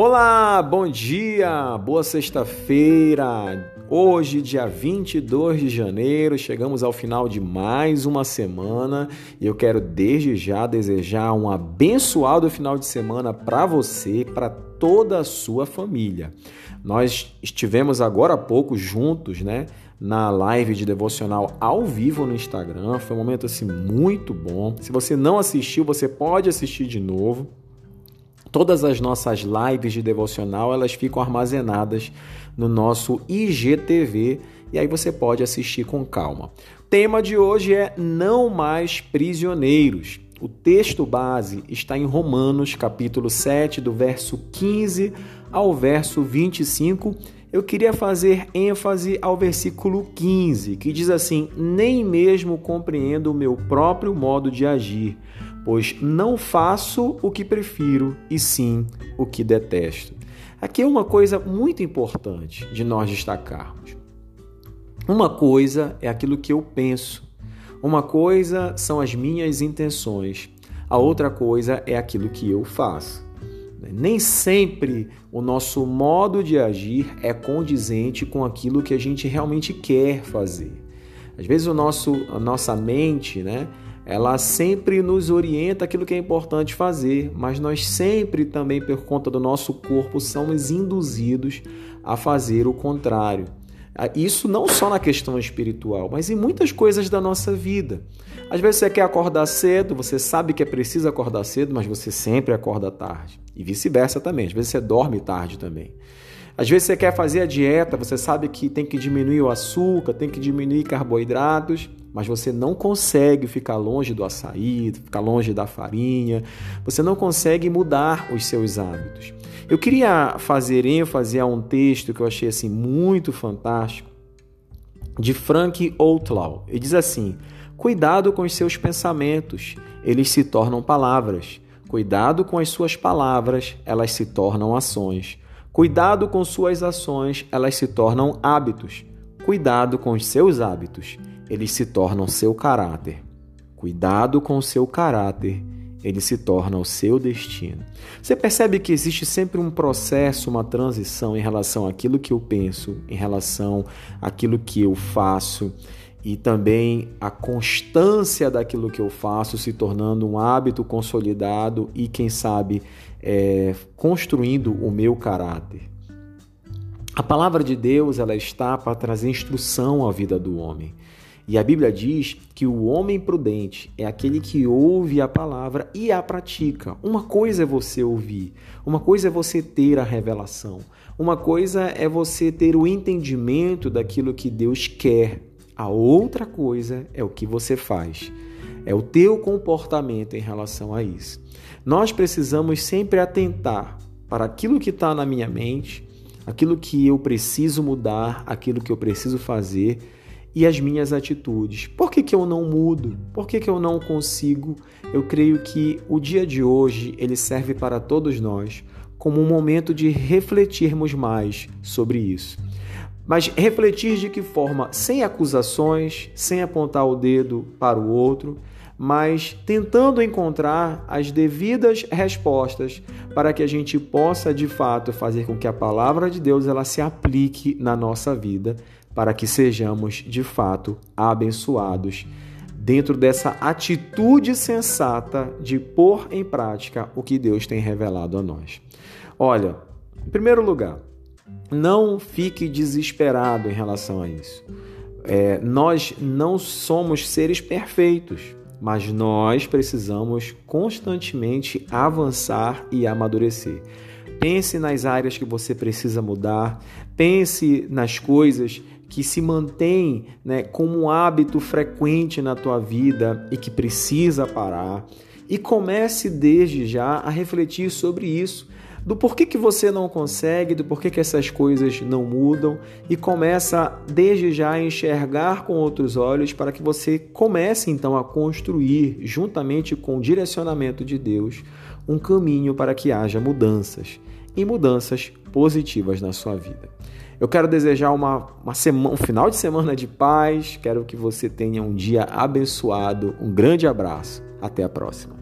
Olá, bom dia, boa sexta-feira. Hoje, dia 22 de janeiro, chegamos ao final de mais uma semana e eu quero desde já desejar um abençoado final de semana para você, para toda a sua família. Nós estivemos agora há pouco juntos, né? na live de devocional ao vivo no Instagram. Foi um momento assim muito bom. Se você não assistiu, você pode assistir de novo. Todas as nossas lives de devocional, elas ficam armazenadas no nosso IGTV e aí você pode assistir com calma. O tema de hoje é não mais prisioneiros. O texto base está em Romanos, capítulo 7, do verso 15 ao verso 25. Eu queria fazer ênfase ao versículo 15, que diz assim: Nem mesmo compreendo o meu próprio modo de agir pois não faço o que prefiro, e sim o que detesto. Aqui é uma coisa muito importante de nós destacarmos. Uma coisa é aquilo que eu penso, uma coisa são as minhas intenções, a outra coisa é aquilo que eu faço. Nem sempre o nosso modo de agir é condizente com aquilo que a gente realmente quer fazer. Às vezes o nosso, a nossa mente, né, ela sempre nos orienta aquilo que é importante fazer, mas nós sempre também, por conta do nosso corpo, somos induzidos a fazer o contrário. Ah, isso não só na questão espiritual, mas em muitas coisas da nossa vida. Às vezes você quer acordar cedo, você sabe que é preciso acordar cedo, mas você sempre acorda tarde. E vice-versa também. Às vezes você dorme tarde também. Às vezes você quer fazer a dieta, você sabe que tem que diminuir o açúcar, tem que diminuir carboidratos, mas você não consegue ficar longe do açaí, ficar longe da farinha, você não consegue mudar os seus hábitos. Eu queria fazer ênfase a um texto que eu achei assim muito fantástico de Frank Outlaw. Ele diz assim: Cuidado com os seus pensamentos, eles se tornam palavras. Cuidado com as suas palavras, elas se tornam ações. Cuidado com suas ações, elas se tornam hábitos. Cuidado com os seus hábitos, eles se tornam seu caráter. Cuidado com o seu caráter, ele se torna o seu destino. Você percebe que existe sempre um processo, uma transição em relação àquilo que eu penso, em relação àquilo que eu faço e também a constância daquilo que eu faço se tornando um hábito consolidado e, quem sabe, é, construindo o meu caráter. A palavra de Deus ela está para trazer instrução à vida do homem. E a Bíblia diz que o homem prudente é aquele que ouve a palavra e a pratica. Uma coisa é você ouvir, uma coisa é você ter a revelação, uma coisa é você ter o entendimento daquilo que Deus quer. A outra coisa é o que você faz. É o teu comportamento em relação a isso. Nós precisamos sempre atentar para aquilo que está na minha mente, aquilo que eu preciso mudar, aquilo que eu preciso fazer e as minhas atitudes. Por que, que eu não mudo? Por que, que eu não consigo? Eu creio que o dia de hoje ele serve para todos nós como um momento de refletirmos mais sobre isso. Mas refletir de que forma? Sem acusações, sem apontar o dedo para o outro, mas tentando encontrar as devidas respostas para que a gente possa de fato fazer com que a palavra de Deus ela se aplique na nossa vida para que sejamos de fato abençoados dentro dessa atitude sensata de pôr em prática o que Deus tem revelado a nós. Olha, em primeiro lugar, não fique desesperado em relação a isso. É, nós não somos seres perfeitos, mas nós precisamos constantemente avançar e amadurecer. Pense nas áreas que você precisa mudar, pense nas coisas que se mantém né, como um hábito frequente na tua vida e que precisa parar. E comece desde já a refletir sobre isso, do porquê que você não consegue, do porquê que essas coisas não mudam e começa desde já a enxergar com outros olhos para que você comece então a construir, juntamente com o direcionamento de Deus, um caminho para que haja mudanças e mudanças positivas na sua vida. Eu quero desejar uma, uma semana, um final de semana de paz. Quero que você tenha um dia abençoado. Um grande abraço. Até a próxima.